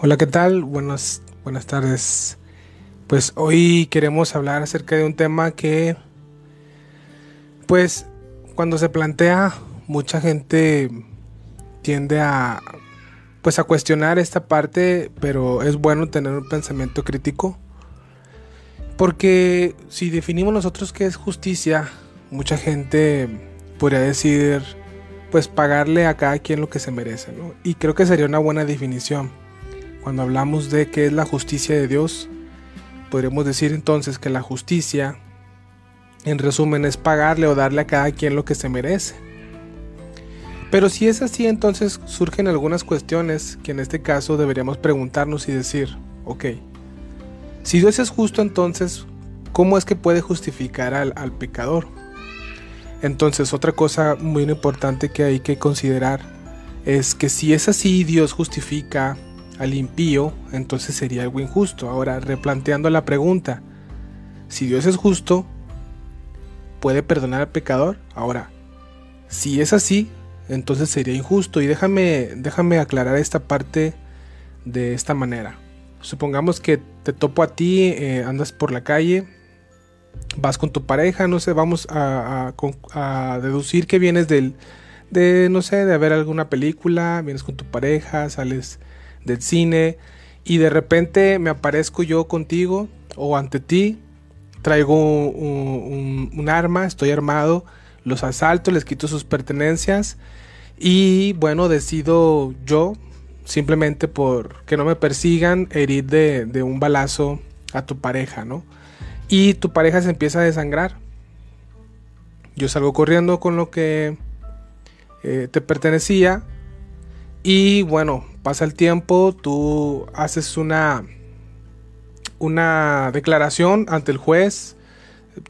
Hola, ¿qué tal? Buenas, buenas tardes. Pues hoy queremos hablar acerca de un tema que, pues, cuando se plantea, mucha gente tiende a, pues, a cuestionar esta parte, pero es bueno tener un pensamiento crítico. Porque si definimos nosotros qué es justicia, mucha gente podría decir, pues, pagarle a cada quien lo que se merece, ¿no? Y creo que sería una buena definición cuando hablamos de qué es la justicia de Dios, podríamos decir entonces que la justicia, en resumen, es pagarle o darle a cada quien lo que se merece. Pero si es así, entonces surgen algunas cuestiones que en este caso deberíamos preguntarnos y decir, ok, si Dios es justo, entonces, ¿cómo es que puede justificar al, al pecador? Entonces, otra cosa muy importante que hay que considerar es que si es así, Dios justifica al impío, entonces sería algo injusto. Ahora, replanteando la pregunta, si Dios es justo, ¿puede perdonar al pecador? Ahora, si es así, entonces sería injusto. Y déjame, déjame aclarar esta parte de esta manera. Supongamos que te topo a ti, eh, andas por la calle, vas con tu pareja, no sé, vamos a, deducir que vienes del, de, no sé, de ver alguna película, vienes con tu pareja, sales del cine y de repente me aparezco yo contigo o ante ti, traigo un, arma, estoy armado, los asalto, les quito sus pertenencias y bueno, decido yo, simplemente por que no me persigan, herir de, un balazo a tu pareja, ¿no? Y tu pareja se empieza a desangrar. Yo salgo corriendo con lo que eh, te pertenecía y bueno, pasa el tiempo, tú haces una, una declaración ante el juez,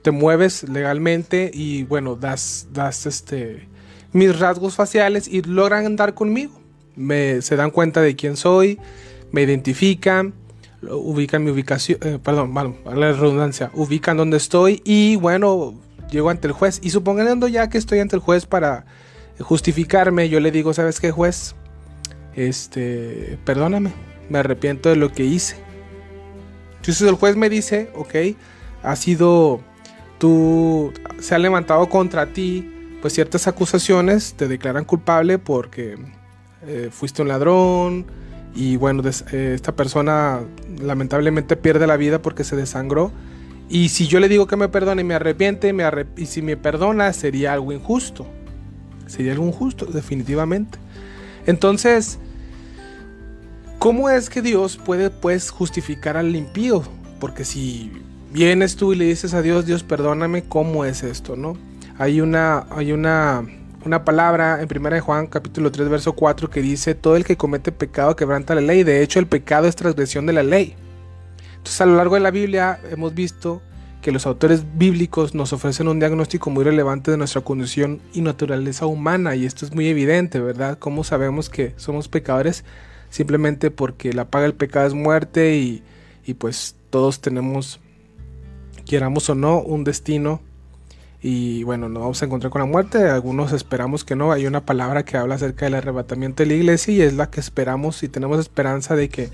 te mueves legalmente y bueno, das, das este, mis rasgos faciales y logran andar conmigo. Me, se dan cuenta de quién soy, me identifican, ubican mi ubicación, eh, perdón, bueno, la redundancia, ubican dónde estoy y bueno, llego ante el juez. Y suponiendo ya que estoy ante el juez para justificarme, yo le digo, ¿sabes qué juez? Este, perdóname, me arrepiento de lo que hice. Entonces el juez me dice, ok, ha sido, tú, se ha levantado contra ti, pues ciertas acusaciones, te declaran culpable porque eh, fuiste un ladrón y bueno, eh, esta persona lamentablemente pierde la vida porque se desangró. Y si yo le digo que me perdone y me arrepiente, me y si me perdona, sería algo injusto. Sería algo injusto, definitivamente. Entonces, ¿Cómo es que Dios puede pues justificar al impío? Porque si vienes tú y le dices a Dios, Dios perdóname, ¿cómo es esto? ¿No? Hay una, hay una, una palabra en 1 Juan capítulo 3 verso 4 que dice, todo el que comete pecado quebranta la ley. De hecho, el pecado es transgresión de la ley. Entonces, a lo largo de la Biblia hemos visto que los autores bíblicos nos ofrecen un diagnóstico muy relevante de nuestra condición y naturaleza humana. Y esto es muy evidente, ¿verdad? ¿Cómo sabemos que somos pecadores? Simplemente porque la paga del pecado es muerte y, pues todos tenemos, quieramos o no, un destino y bueno, nos vamos a encontrar con la muerte, algunos esperamos que no, hay una palabra que habla acerca del arrebatamiento de la iglesia y es la que esperamos y tenemos esperanza de que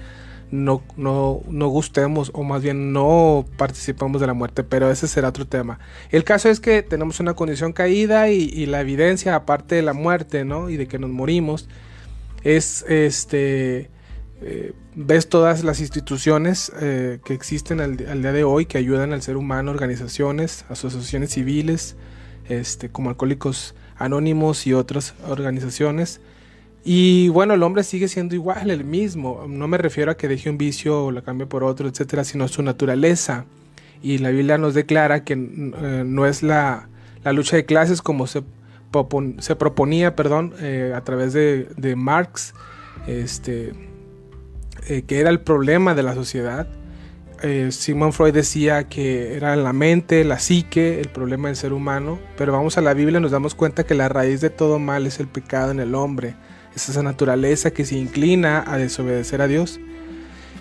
no, no, no gustemos o más bien no participamos de la muerte, pero ese será otro tema. El caso es que tenemos una condición caída y, y la evidencia aparte de la muerte, ¿no? Y de que nos morimos, es este eh, ves todas las instituciones eh, que existen al, día de hoy que ayudan al ser humano, organizaciones, asociaciones civiles, este, como Alcohólicos Anónimos y otras organizaciones. Y bueno, el hombre sigue siendo igual, el mismo. No me refiero a que deje un vicio o lo cambie por otro, etcétera, sino su naturaleza. Y la Biblia nos declara que eh, no es la, la lucha de clases como se se proponía, perdón, eh, a través de, Marx, este, eh, que era el problema de la sociedad. Eh, Simon Freud decía que era la mente, la psique, el problema del ser humano, pero vamos a la Biblia y nos damos cuenta que la raíz de todo mal es el pecado en el hombre, es esa naturaleza que se inclina a desobedecer a Dios.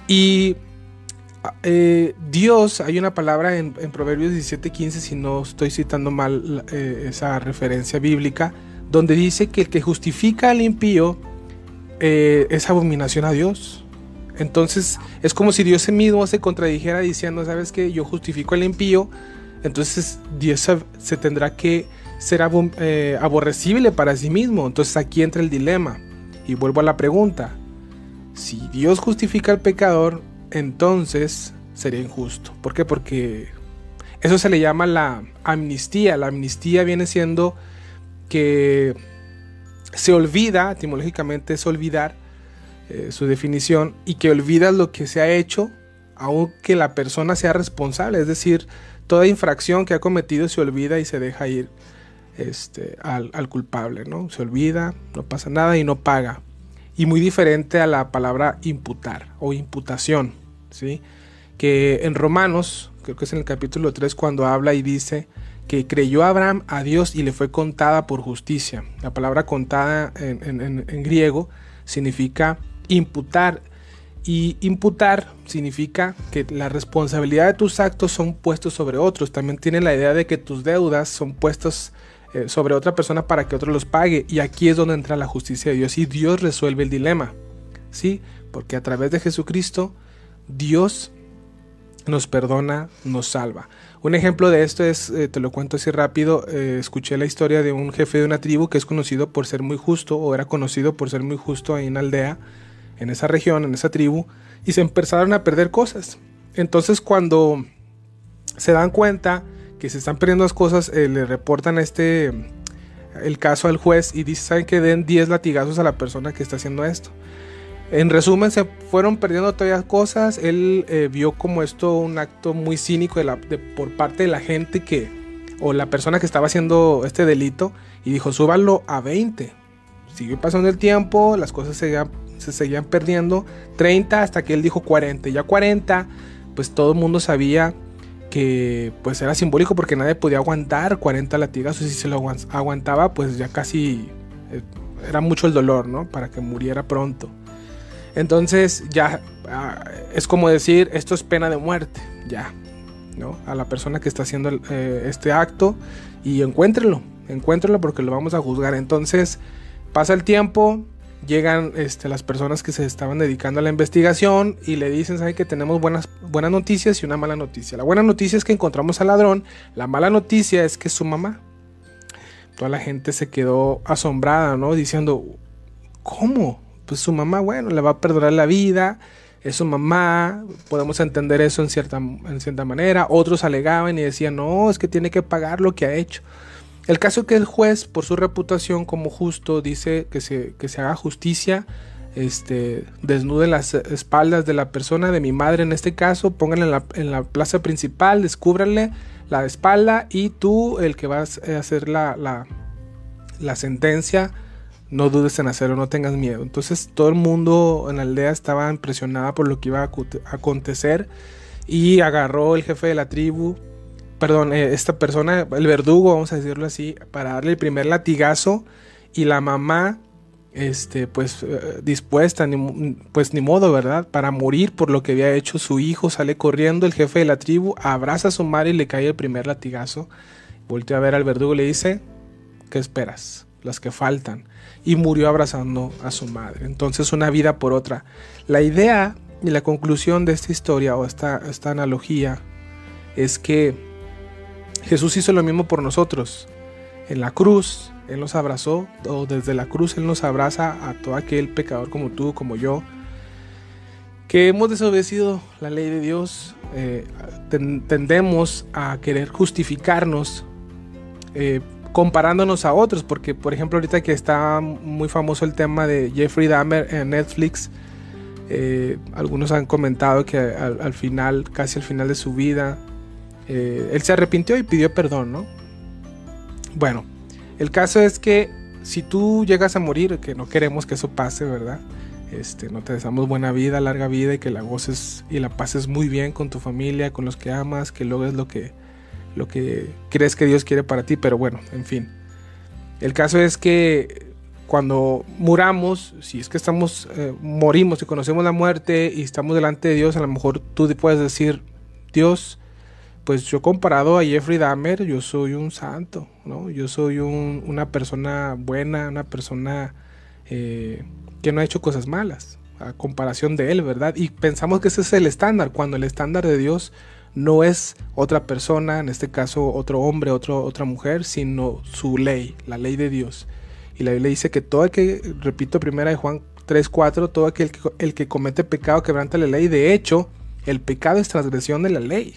Y eh, Dios, hay una palabra en, Proverbios 17:15, si no estoy citando mal eh, esa referencia bíblica, donde dice que el que justifica al impío eh, es abominación a Dios. Entonces es como si Dios mismo se contradijera diciendo, ¿sabes qué? Yo justifico al impío, entonces Dios se, tendrá que ser aborrecible para sí mismo. Entonces aquí entra el dilema. Y vuelvo a la pregunta. Si Dios justifica al pecador, entonces sería injusto. ¿Por qué? Porque eso se le llama la amnistía. La amnistía viene siendo que se olvida, etimológicamente es olvidar eh, su definición, y que olvidas lo que se ha hecho, aunque la persona sea responsable. Es decir, toda infracción que ha cometido se olvida y se deja ir este, al, al, culpable, ¿no? Se olvida, no pasa nada y no paga. Y muy diferente a la palabra imputar o imputación, ¿sí? Que en Romanos, creo que es en el capítulo 3, cuando habla y dice que creyó Abraham a Dios y le fue contada por justicia. La palabra contada en, griego significa imputar. Y imputar significa que la responsabilidad de tus actos son puestos sobre otros. También tiene la idea de que tus deudas son puestos eh, sobre otra persona para que otro los pague. Y aquí es donde entra la justicia de Dios y Dios resuelve el dilema. ¿Sí? Porque a través de Jesucristo, Dios nos perdona, nos salva. Un ejemplo de esto es, eh, te lo cuento así rápido, eh, escuché la historia de un jefe de una tribu que es conocido por ser muy justo, o era conocido por ser muy justo en aldea, en esa región, en esa tribu, y se empezaron a perder cosas. Entonces cuando se dan cuenta que se están perdiendo las cosas, eh, le reportan este el caso al juez y dicen que den 10 latigazos a la persona que está haciendo esto. En resumen, se fueron perdiendo todavía cosas. Él eh, vio como esto un acto muy cínico de la, por parte de la gente que, o la persona que estaba haciendo este delito, y dijo: súbalo a 20. Siguió pasando el tiempo, las cosas se seguían perdiendo. 30 hasta que él dijo 40. Ya 40, pues todo el mundo sabía que pues era simbólico porque nadie podía aguantar 40 latigazos y si se lo aguantaba pues ya casi eh, era mucho el dolor, ¿no? Para que muriera pronto. Entonces ya ah, es como decir, esto es pena de muerte, ya, ¿no? A la persona que está haciendo eh, este acto y encuéntrelo, encuéntrelo porque lo vamos a juzgar. Entonces pasa el tiempo, llegan este, las personas que se estaban dedicando a la investigación y le dicen, ¿saben que tenemos buenas, buenas noticias y una mala noticia? La buena noticia es que encontramos al ladrón, la mala noticia es que su mamá. Toda la gente se quedó asombrada, ¿no? Diciendo, ¿cómo? Pues su mamá, bueno, le va a perdonar la vida, es su mamá, podemos entender eso en cierta, en cierta manera. Otros alegaban y decían, no, es que tiene que pagar lo que ha hecho. El caso es que el juez, por su reputación como justo, dice que se, que se haga justicia, este, desnuden las espaldas de la persona, de mi madre en este caso, pónganla en la, plaza principal, descúbranle la espalda y tú, el que vas a hacer la, la sentencia, no dudes en hacerlo, no tengas miedo. Entonces todo el mundo en la aldea estaba impresionada por lo que iba a acontecer y agarró el jefe de la tribu perdón, eh, esta persona, el verdugo, vamos a decirlo así, para darle el primer latigazo y la mamá, este, pues eh, dispuesta, pues ni modo, ¿verdad? Para morir por lo que había hecho su hijo, sale corriendo el jefe de la tribu, abraza a su madre y le cae el primer latigazo. Voltea a ver al verdugo y le dice, ¿qué esperas? Las que faltan. Y murió abrazando a su madre. Entonces una vida por otra. La idea y la conclusión de esta historia o esta, analogía es que Jesús hizo lo mismo por nosotros. En la cruz, Él nos abrazó, o desde la cruz Él nos abraza a todo aquel pecador como tú, como yo, que hemos desobedecido la ley de Dios, eh, tendemos a querer justificarnos eh, comparándonos a otros, porque por ejemplo ahorita que está muy famoso el tema de Jeffrey Dahmer en Netflix, eh, algunos han comentado que al, final, casi al final de su vida, eh, él se arrepintió y pidió perdón, ¿no? Bueno, el caso es que si tú llegas a morir, que no queremos que eso pase, ¿verdad? Este, no te deseamos buena vida, larga vida y que la goces y la pases muy bien con tu familia, con los que amas, que logres lo que, lo que crees que Dios quiere para ti, pero bueno, en fin. El caso es que cuando muramos, si es que estamos, eh, morimos y conocemos la muerte y estamos delante de Dios, a lo mejor tú puedes decir, Dios, pues yo comparado a Jeffrey Dahmer, yo soy un santo, ¿no? Yo soy una persona buena, una persona eh, que no ha hecho cosas malas. a comparación de Él, ¿verdad? Y pensamos que ese es el estándar, cuando el estándar de Dios no es otra persona, en este caso otro hombre, otro, otra mujer, sino su ley, la ley de Dios. Y la Biblia dice que todo el que, repito, primera de Juan 3.4, todo aquel que, el que comete pecado quebranta la ley. De hecho, el pecado es transgresión de la ley.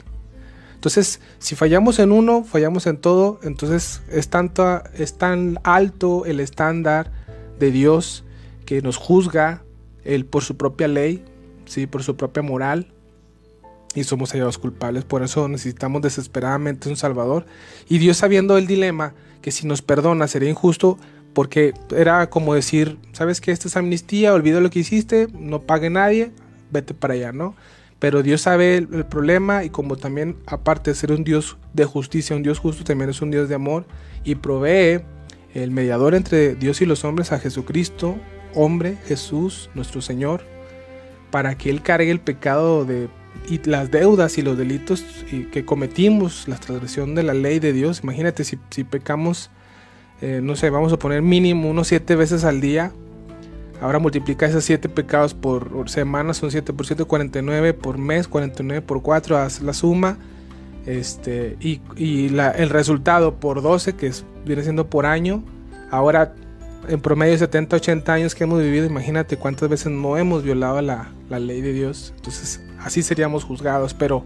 Entonces, si fallamos en uno, fallamos en todo. Entonces, es, tanto, es tan alto el estándar de Dios que nos juzga él por su propia ley, ¿sí? por su propia moral. Y somos hallados culpables. Por eso necesitamos desesperadamente un Salvador. Y Dios sabiendo el dilema, que si nos perdona sería injusto, porque era como decir, ¿sabes que Esta es amnistía, olvida lo que hiciste, no pague nadie, vete para allá, ¿no? Pero Dios sabe el, problema y como también aparte de ser un Dios de justicia, un Dios justo, también es un Dios de amor y provee el mediador entre Dios y los hombres a Jesucristo, hombre, Jesús, nuestro Señor, para que Él cargue el pecado de y las deudas y los delitos que cometimos, la transgresión de la ley de Dios. Imagínate si, si pecamos eh, no sé, vamos a poner mínimo unos 7 veces al día. Ahora multiplica esos 7 pecados por semana, son 7 por 7, 49 por mes, 49 por 4, haz la suma. Este, y, el resultado por 12, que viene siendo por año. Ahora, en promedio 70, 80 años que hemos vivido, imagínate cuántas veces no hemos violado la, la ley de Dios. Entonces, así seríamos juzgados. Pero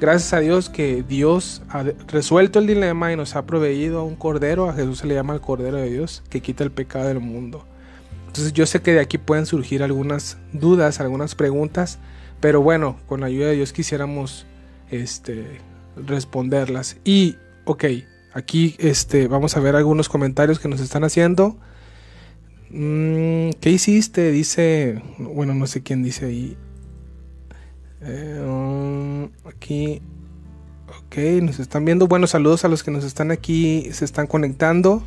Gracias a Dios que Dios ha resuelto el dilema y nos ha proveído un cordero, a Jesús se le llama el cordero de Dios, que quita el pecado del mundo. Entonces yo sé que de aquí pueden surgir algunas dudas, algunas preguntas, pero bueno, con la ayuda de Dios quisiéramos este, responderlas. Y, ok, aquí este, vamos a ver algunos comentarios que nos están haciendo. Mm, ¿Qué hiciste? Dice, bueno, no sé quién dice ahí. Eh, um, aquí. Ok, nos están viendo. Buenos saludos a los que nos están aquí, se están conectando.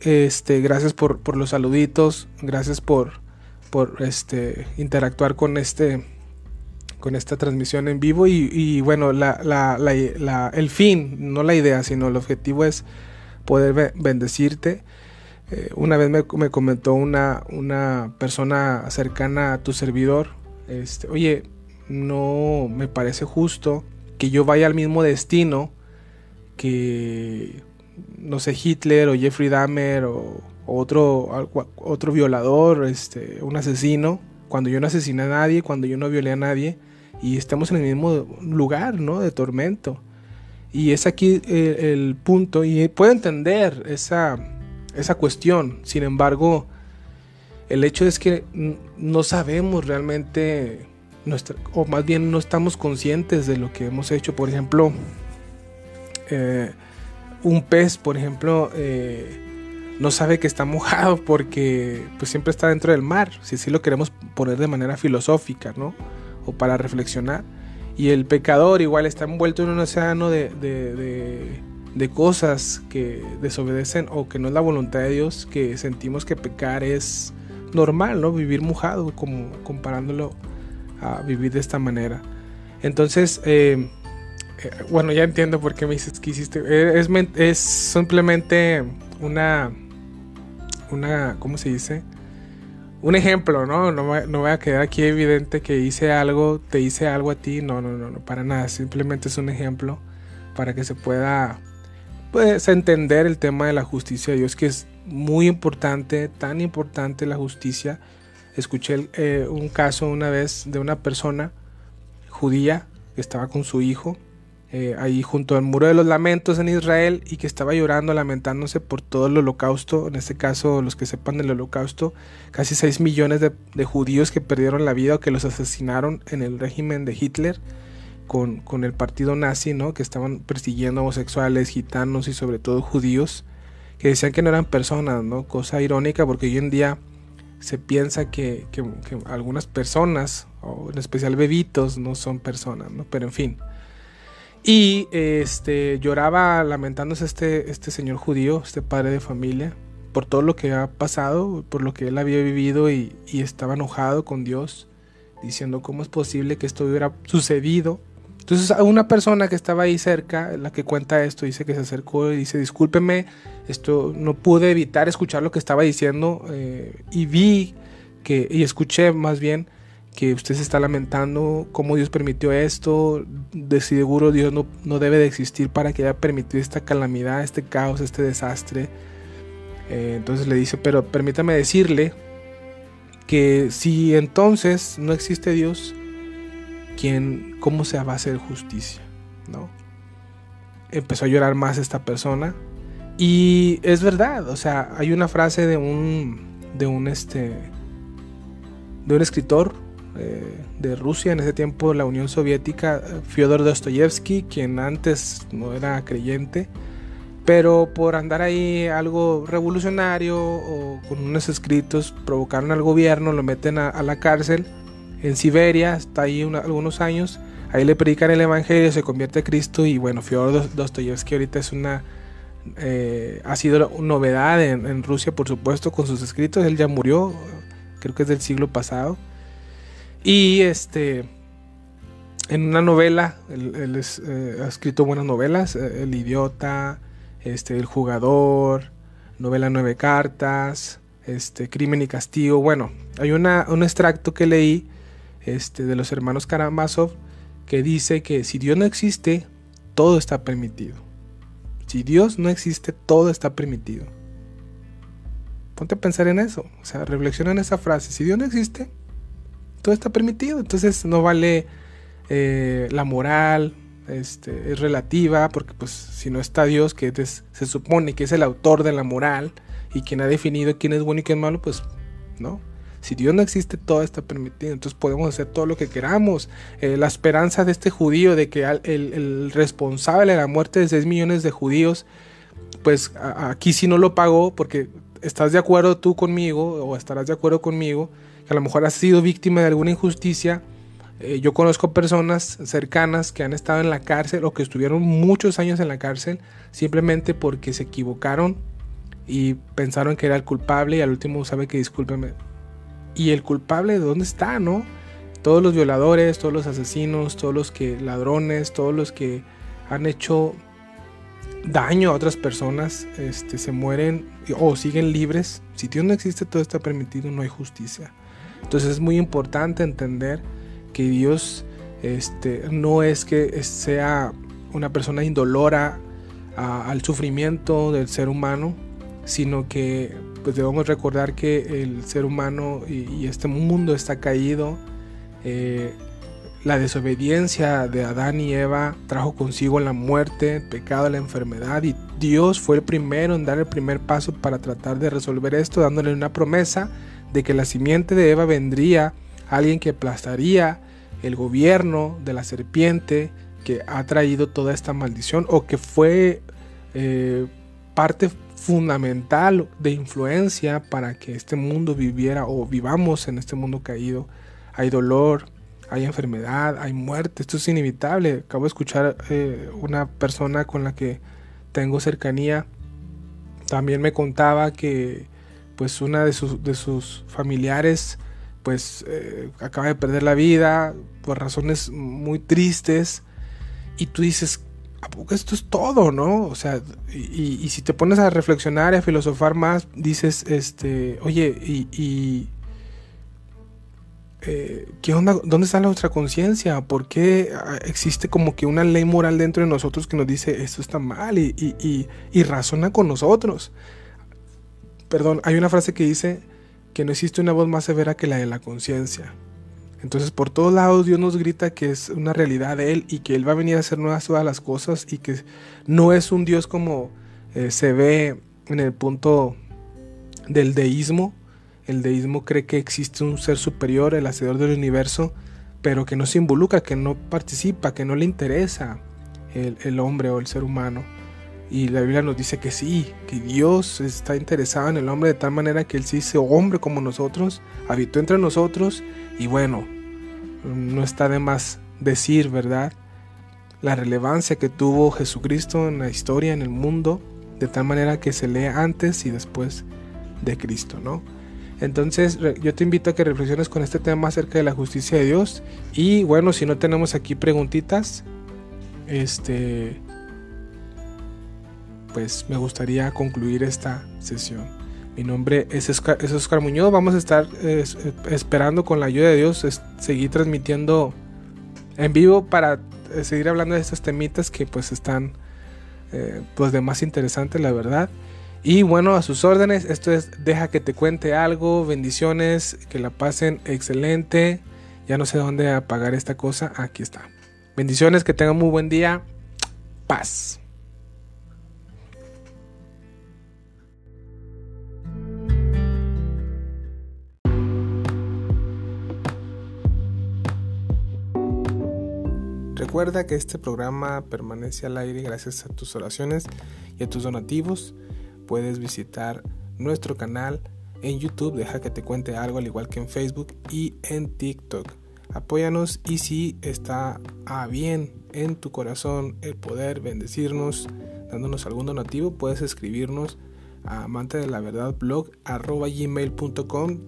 Este, gracias por, los saluditos. Gracias por, por este, interactuar con este con esta transmisión en vivo y, bueno el fin no la idea sino el objetivo es poder bendecirte eh, una vez me, me, comentó una, una persona cercana a tu servidor este, oye no me parece justo que yo vaya al mismo destino que, no sé, Hitler o Jeffrey Dahmer o, otro, otro violador, este, un asesino, cuando yo no asesiné a nadie, cuando yo no violé a nadie, y estamos en el mismo lugar, ¿no? De tormento. Y es aquí el, el punto, y puedo entender esa, esa cuestión, sin embargo, el hecho es que no sabemos realmente o más bien no estamos conscientes de lo que hemos hecho. Por ejemplo, eh, un pez, por ejemplo, eh, no sabe que está mojado porque pues siempre está dentro del mar, si así lo queremos poner de manera filosófica, ¿no? O para reflexionar. Y el pecador igual está envuelto en un océano de, de cosas que desobedecen o que no es la voluntad de Dios, que sentimos que pecar es normal, ¿no? Vivir mojado, como comparándolo a vivir de esta manera. Entonces, eh, eh, bueno, ya entiendo por qué me dices que hiciste. Eh, es, es simplemente una, una, ¿cómo se dice? Un ejemplo, ¿no? No, no voy a quedar aquí evidente que hice algo, te hice algo a ti. No, no, no, no, para nada. Simplemente es un ejemplo para que se pueda pues, entender el tema de la justicia de Dios, que es muy importante, tan importante la justicia escuché eh, un caso una vez de una persona judía que estaba con su hijo eh, ahí junto al muro de los lamentos en Israel y que estaba llorando, lamentándose por todo el holocausto, en este caso los que sepan del holocausto, casi 6 millones de, judíos que perdieron la vida o que los asesinaron en el régimen de Hitler con, con el partido nazi, ¿no? que estaban persiguiendo homosexuales, gitanos y sobre todo judíos, que decían que no eran personas, ¿no? cosa irónica porque hoy en día se piensa que, algunas personas, o en especial bebitos, no son personas, ¿no? Pero en fin. Y este, lloraba lamentándose este, este señor judío, este padre de familia, por todo lo que ha pasado, por lo que él había vivido y, y estaba enojado con Dios, diciendo cómo es posible que esto hubiera sucedido entonces a una persona que estaba ahí cerca, la que cuenta esto, dice que se acercó y dice, discúlpeme, esto no pude evitar escuchar lo que estaba diciendo eh, y vi que, y escuché más bien que usted se está lamentando cómo Dios permitió esto, de seguro Dios no, no debe de existir para que haya permitido esta calamidad, este caos, este desastre. Eh, entonces le dice, pero permítame decirle que si entonces no existe Dios, ¿quién, ¿cómo se va a hacer justicia? ¿No? Empezó a llorar más esta persona. Y es verdad, o sea, hay una frase de un, de un, este, de un escritor eh, de Rusia, en ese tiempo la Unión Soviética, Fyodor Dostoyevsky, quien antes no era creyente, pero por andar ahí algo revolucionario o con unos escritos provocaron al gobierno, lo meten a, la cárcel en Siberia, está ahí algunos años, ahí le predican el Evangelio, se convierte a Cristo y bueno, Fyodor Dostoyevsky ahorita es una... Eh, ha sido una novedad en, Rusia, por supuesto, con sus escritos. Él ya murió, creo que es del siglo pasado. Y este, en una novela, él, eh, ha escrito buenas novelas, eh, El idiota, este, El jugador, novela Nueve Cartas, este, Crimen y Castigo. Bueno, hay una, un extracto que leí este, de los hermanos Karamazov que dice que si Dios no existe, todo está permitido. Si Dios no existe, todo está permitido. Ponte a pensar en eso. O sea, reflexiona en esa frase. Si Dios no existe, todo está permitido. Entonces no vale eh, la moral, este, es relativa, porque pues si no está Dios, que se supone que es el autor de la moral y quien ha definido quién es bueno y quién es malo, pues no. Si Dios no existe, todo está permitido. Entonces podemos hacer todo lo que queramos. Eh, la esperanza de este judío de que el, el, responsable de la muerte de 6 millones de judíos, pues aquí sí no lo pagó, porque estás de acuerdo tú conmigo, o estarás de acuerdo conmigo, que a lo mejor has sido víctima de alguna injusticia. Eh, yo conozco personas cercanas que han estado en la cárcel o que estuvieron muchos años en la cárcel simplemente porque se equivocaron y pensaron que era el culpable y al último sabe que discúlpeme. ¿Y el culpable de dónde está, no? Todos los violadores, todos los asesinos, todos los que ladrones, todos los que han hecho daño a otras personas, este, se mueren o siguen libres. Si Dios no existe, todo está permitido, no hay justicia. Entonces es muy importante entender que Dios este, no es que sea una persona indolora al sufrimiento del ser humano, sino que pues debemos recordar que el ser humano y, este mundo está caído. Eh, la desobediencia de Adán y Eva trajo consigo la muerte, el pecado, la enfermedad y Dios fue el primero en dar el primer paso para tratar de resolver esto, dándole una promesa de que la simiente de Eva vendría alguien que aplastaría el gobierno de la serpiente que ha traído toda esta maldición o que fue eh, parte fundamental de influencia para que este mundo viviera o vivamos en este mundo caído. Hay dolor, hay enfermedad, hay muerte, esto es inevitable. Acabo de escuchar eh, una persona con la que tengo cercanía, también me contaba que pues una de sus, de sus familiares pues eh, acaba de perder la vida por razones muy tristes y tú dices, ¿a poco esto es todo, no? O sea, y, si te pones a reflexionar y a filosofar más, dices, este, oye, y, eh, ¿qué onda? ¿Dónde está nuestra conciencia? ¿Por qué ah, existe como que una ley moral dentro de nosotros que nos dice esto está mal y, y razona con nosotros? perdón, hay una frase que dice que no existe una voz más severa que la de la conciencia. Entonces por todos lados Dios nos grita que es una realidad de Él y que Él va a venir a hacer nuevas todas las cosas y que no es un Dios como eh, se ve en el punto del deísmo. El deísmo cree que existe un ser superior, el hacedor del universo, pero que no se involucra, que no participa, que no le interesa el hombre o el ser humano. Y la Biblia nos dice que sí, que Dios está interesado en el hombre de tal manera que Él se hizo hombre como nosotros, habitó entre nosotros y bueno, no está de más decir, ¿verdad? La relevancia que tuvo Jesucristo en la historia, en el mundo, de tal manera que se lee antes y después de Cristo, ¿no? Entonces yo te invito a que reflexiones con este tema acerca de la justicia de Dios y bueno, si no tenemos aquí preguntitas, este pues me gustaría concluir esta sesión. Mi nombre es Oscar, Muñoz. Vamos a estar esperando con la ayuda de Dios seguir transmitiendo en vivo para eh, seguir hablando de estos temitas que pues están eh, pues de más interesantes la verdad. Y bueno, a sus órdenes, esto es Deja que te cuente algo, bendiciones, que la pasen excelente. Ya no sé dónde apagar esta cosa, aquí está. Bendiciones, que tengan muy buen día. Paz. Recuerda que este programa permanece al aire gracias a tus oraciones y a tus donativos. Puedes visitar nuestro canal en YouTube, deja que te cuente algo, al igual que en Facebook y en TikTok. Apóyanos y si está a bien en tu corazón el poder bendecirnos, dándonos algún donativo, puedes escribirnos a amante de la verdad blog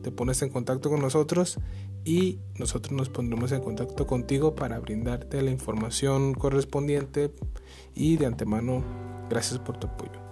te pones en contacto con nosotros y nosotros nos pondremos en contacto contigo para brindarte la información correspondiente y de antemano gracias por tu apoyo.